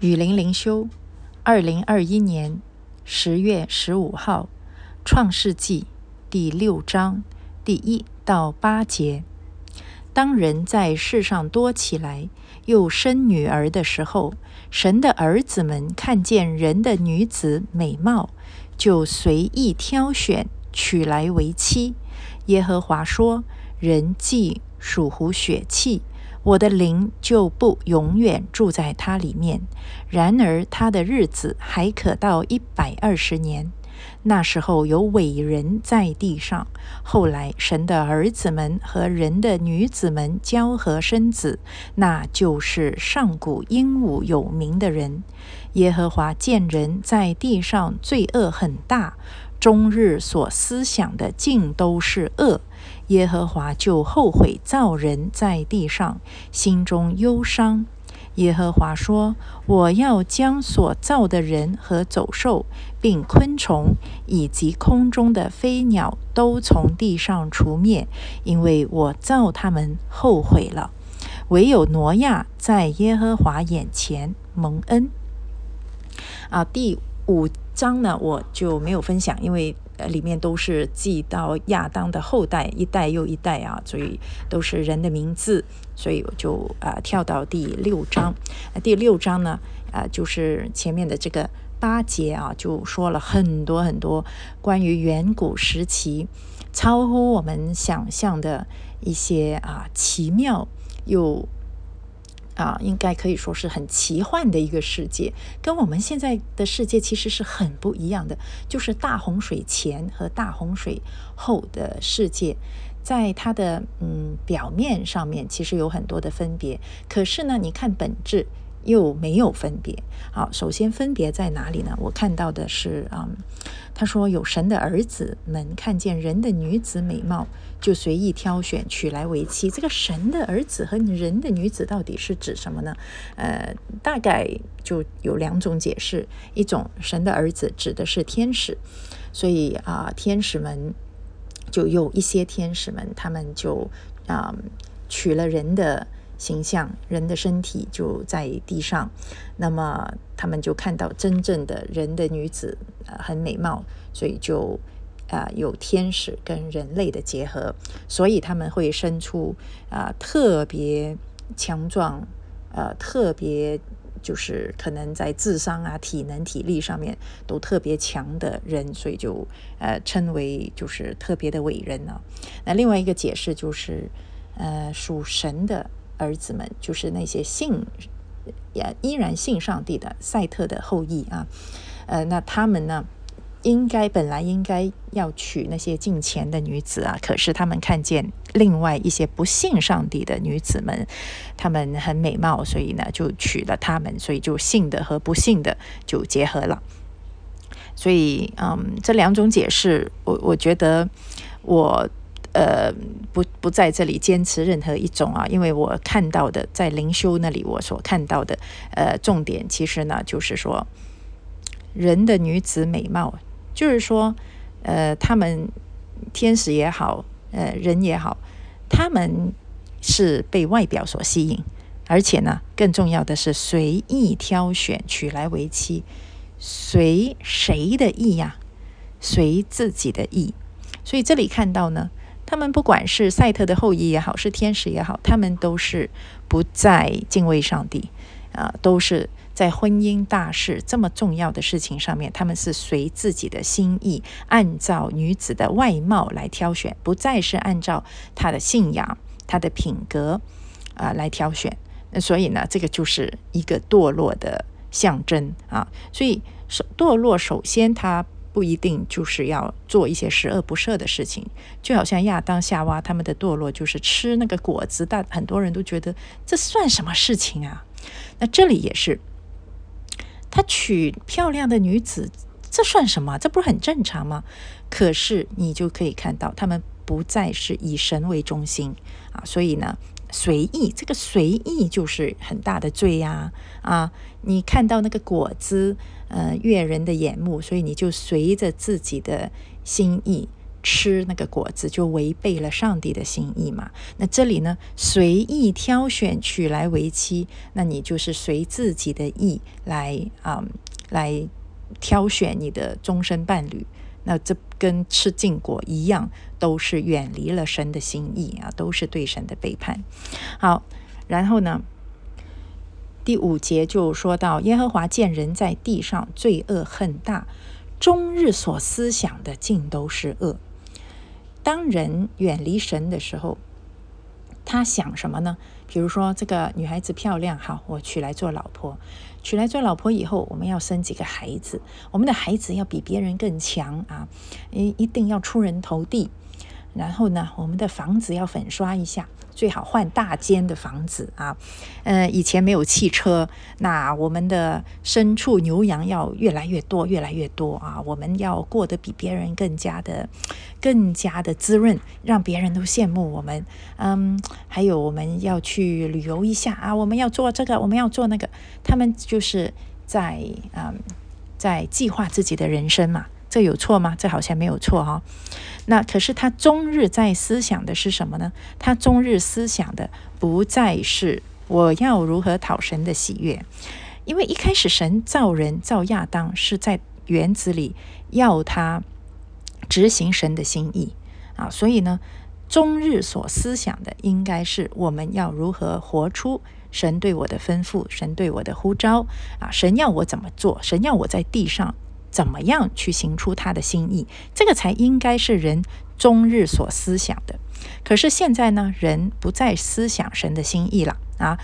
雨林灵修，二零二一年十月十五号，《创世纪》第六章第一到八节。当人在世上多起来，又生女儿的时候，神的儿子们看见人的女子美貌，就随意挑选，娶来为妻。耶和华说：“人既属乎血气。”我的灵就不永远住在他里面。然而他的日子还可到一百二十年。那时候有伟人在地上。后来神的儿子们和人的女子们交合生子，那就是上古英武有名的人。耶和华见人在地上罪恶很大，终日所思想的尽都是恶。耶和华就后悔造人在地上，心中忧伤。耶和华说：“我要将所造的人和走兽，并昆虫以及空中的飞鸟，都从地上除灭，因为我造他们后悔了。唯有挪亚在耶和华眼前蒙恩。”啊，第五章呢，我就没有分享，因为。呃，里面都是记到亚当的后代，一代又一代啊，所以都是人的名字，所以我就啊跳到第六章。第六章呢，啊就是前面的这个八节啊，就说了很多很多关于远古时期超乎我们想象的一些啊奇妙又。啊，应该可以说是很奇幻的一个世界，跟我们现在的世界其实是很不一样的。就是大洪水前和大洪水后的世界，在它的嗯表面上面其实有很多的分别，可是呢，你看本质。又没有分别。好，首先分别在哪里呢？我看到的是，嗯，他说有神的儿子们看见人的女子美貌，就随意挑选娶来为妻。这个神的儿子和人的女子到底是指什么呢？呃，大概就有两种解释。一种神的儿子指的是天使，所以啊，天使们就有一些天使们，他们就啊娶了人的。形象人的身体就在地上，那么他们就看到真正的人的女子，呃，很美貌，所以就啊有天使跟人类的结合，所以他们会生出啊特别强壮，呃特别就是可能在智商啊、体能、体力上面都特别强的人，所以就呃称为就是特别的伟人呢。那另外一个解释就是，呃属神的。儿子们就是那些信也依然信上帝的赛特的后裔啊，呃，那他们呢，应该本来应该要娶那些近前的女子啊，可是他们看见另外一些不信上帝的女子们，她们很美貌，所以呢就娶了她们，所以就信的和不信的就结合了。所以，嗯，这两种解释，我我觉得我。呃，不不在这里坚持任何一种啊，因为我看到的在灵修那里，我所看到的呃重点其实呢，就是说人的女子美貌，就是说呃他们天使也好，呃人也好，他们是被外表所吸引，而且呢更重要的是随意挑选娶来为妻，随谁的意呀？随自己的意，所以这里看到呢。他们不管是赛特的后裔也好，是天使也好，他们都是不再敬畏上帝啊，都是在婚姻大事这么重要的事情上面，他们是随自己的心意，按照女子的外貌来挑选，不再是按照他的信仰、他的品格啊来挑选。那所以呢，这个就是一个堕落的象征啊。所以，堕落首先他。不一定就是要做一些十恶不赦的事情，就好像亚当夏娃他们的堕落就是吃那个果子，但很多人都觉得这算什么事情啊？那这里也是，他娶漂亮的女子，这算什么？这不是很正常吗？可是你就可以看到，他们不再是以神为中心啊，所以呢，随意这个随意就是很大的罪呀啊！你看到那个果子。呃，悦人的眼目，所以你就随着自己的心意吃那个果子，就违背了上帝的心意嘛。那这里呢，随意挑选娶来为妻，那你就是随自己的意来啊，来挑选你的终身伴侣。那这跟吃禁果一样，都是远离了神的心意啊，都是对神的背叛。好，然后呢，第五节就说到耶和华见人在地上罪恶很大，终日所思想的尽都是恶。当人远离神的时候，他想什么呢？比如说，这个女孩子漂亮，好，我娶来做老婆。娶来做老婆以后，我们要生几个孩子，我们的孩子要比别人更强啊，一一定要出人头地。然后呢，我们的房子要粉刷一下，最好换大间的房子啊。呃，以前没有汽车，那我们的牲畜牛羊要越来越多，越来越多啊。我们要过得比别人更加的、更加的滋润，让别人都羡慕我们。嗯，还有我们要去旅游一下啊，我们要做这个，我们要做那个。他们就是在嗯，在计划自己的人生嘛。这有错吗？这好像没有错哈。那可是他终日在思想的是什么呢？他终日思想的不再是我要如何讨神的喜悦，因为一开始神造人造亚当是在园子里要他执行神的心意啊，所以呢，终日所思想的应该是我们要如何活出神对我的吩咐，神对我的呼召啊，神要我怎么做，神要我在地上。怎么样去行出他的心意？这个才应该是人终日所思想的。可是现在呢，人不再思想神的心意了啊！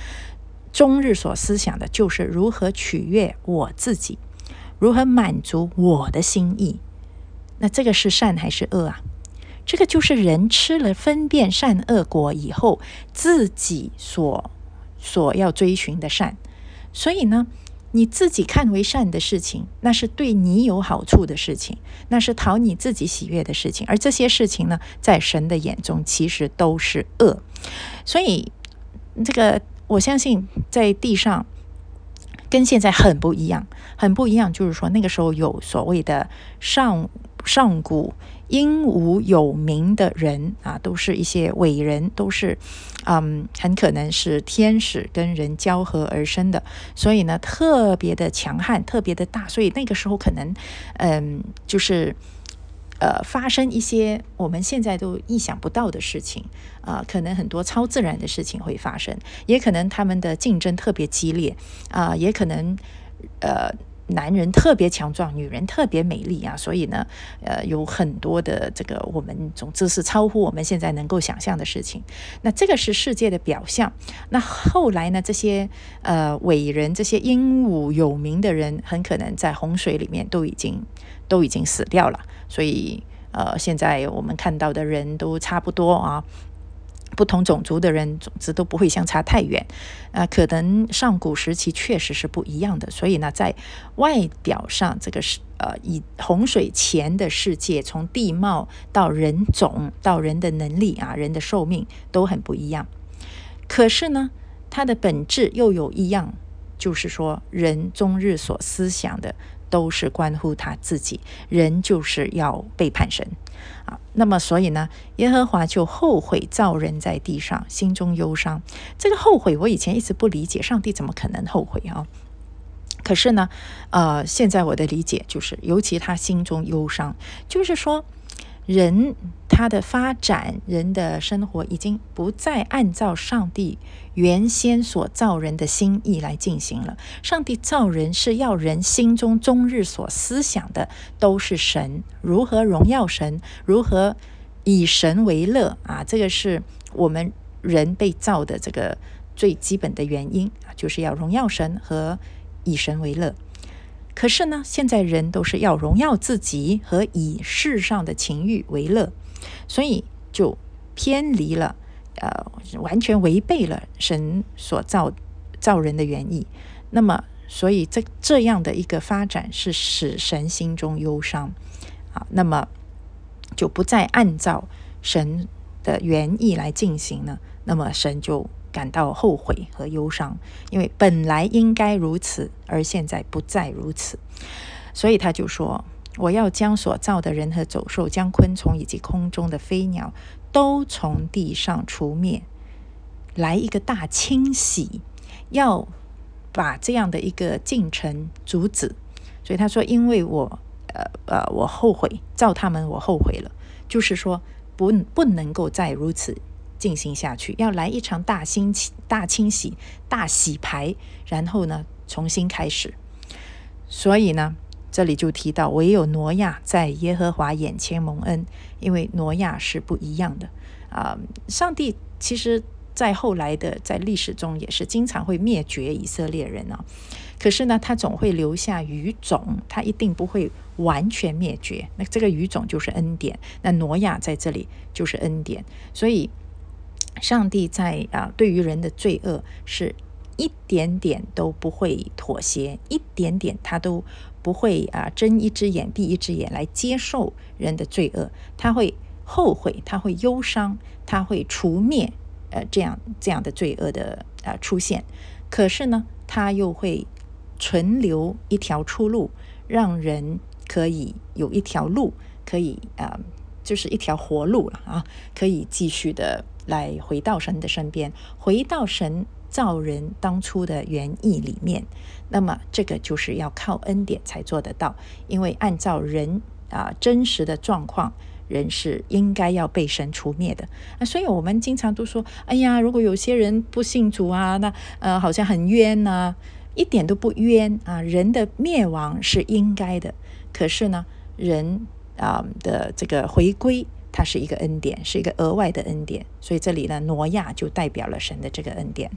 终日所思想的就是如何取悦我自己，如何满足我的心意。那这个是善还是恶啊？这个就是人吃了分辨善恶果以后，自己所所要追寻的善。所以呢？你自己看为善的事情，那是对你有好处的事情，那是讨你自己喜悦的事情。而这些事情呢，在神的眼中其实都是恶。所以，这个我相信在地上跟现在很不一样，很不一样。就是说，那个时候有所谓的上上古。英武有名的人啊，都是一些伟人，都是，嗯，很可能是天使跟人交合而生的，所以呢，特别的强悍，特别的大，所以那个时候可能，嗯，就是，呃，发生一些我们现在都意想不到的事情啊，可能很多超自然的事情会发生，也可能他们的竞争特别激烈啊，也可能，呃。男人特别强壮，女人特别美丽啊，所以呢，呃，有很多的这个我们总之是超乎我们现在能够想象的事情。那这个是世界的表象。那后来呢，这些呃伟人、这些英武有名的人，很可能在洪水里面都已经都已经死掉了。所以呃，现在我们看到的人都差不多啊。不同种族的人，总之都不会相差太远，啊，可能上古时期确实是不一样的，所以呢，在外表上，这个是呃，以洪水前的世界，从地貌到人种到人的能力啊，人的寿命都很不一样。可是呢，它的本质又有一样，就是说，人终日所思想的。都是关乎他自己，人就是要背叛神啊。那么，所以呢，耶和华就后悔造人在地上，心中忧伤。这个后悔，我以前一直不理解，上帝怎么可能后悔啊？可是呢，呃，现在我的理解就是，尤其他心中忧伤，就是说。人他的发展，人的生活已经不再按照上帝原先所造人的心意来进行了。上帝造人是要人心中终日所思想的都是神，如何荣耀神，如何以神为乐啊！这个是我们人被造的这个最基本的原因啊，就是要荣耀神和以神为乐。可是呢，现在人都是要荣耀自己和以世上的情欲为乐，所以就偏离了，呃，完全违背了神所造造人的原意。那么，所以这这样的一个发展是使神心中忧伤啊。那么就不再按照神的原意来进行呢？那么神就。感到后悔和忧伤，因为本来应该如此，而现在不再如此，所以他就说：“我要将所造的人和走兽、将昆虫以及空中的飞鸟都从地上除灭，来一个大清洗，要把这样的一个进程阻止。所以他说：“因为我呃呃，我后悔造他们，我后悔了。就是说，不不能够再如此进行下去，要来一场大清洗、大清洗、大洗牌，然后呢，重新开始。所以呢。”这里就提到，唯有挪亚在耶和华眼前蒙恩，因为挪亚是不一样的啊。上帝其实，在后来的在历史中也是经常会灭绝以色列人啊，可是呢，他总会留下余种，他一定不会完全灭绝。那这个语种就是恩典，那挪亚在这里就是恩典，所以上帝在啊，对于人的罪恶是一点点都不会妥协，一点点他都。不会啊，睁一只眼闭一只眼来接受人的罪恶，他会后悔，他会忧伤，他会除灭呃这样这样的罪恶的啊出现。可是呢，他又会存留一条出路，让人可以有一条路，可以啊，就是一条活路了啊，可以继续的来回到神的身边，回到神。造人当初的原意里面，那么这个就是要靠恩典才做得到，因为按照人啊真实的状况，人是应该要被神除灭的啊。所以我们经常都说，哎呀，如果有些人不信主啊，那呃好像很冤呐，一点都不冤啊。人的灭亡是应该的，可是呢，人啊的这个回归。它是一个恩典，是一个额外的恩典，所以这里呢，挪亚就代表了神的这个恩典。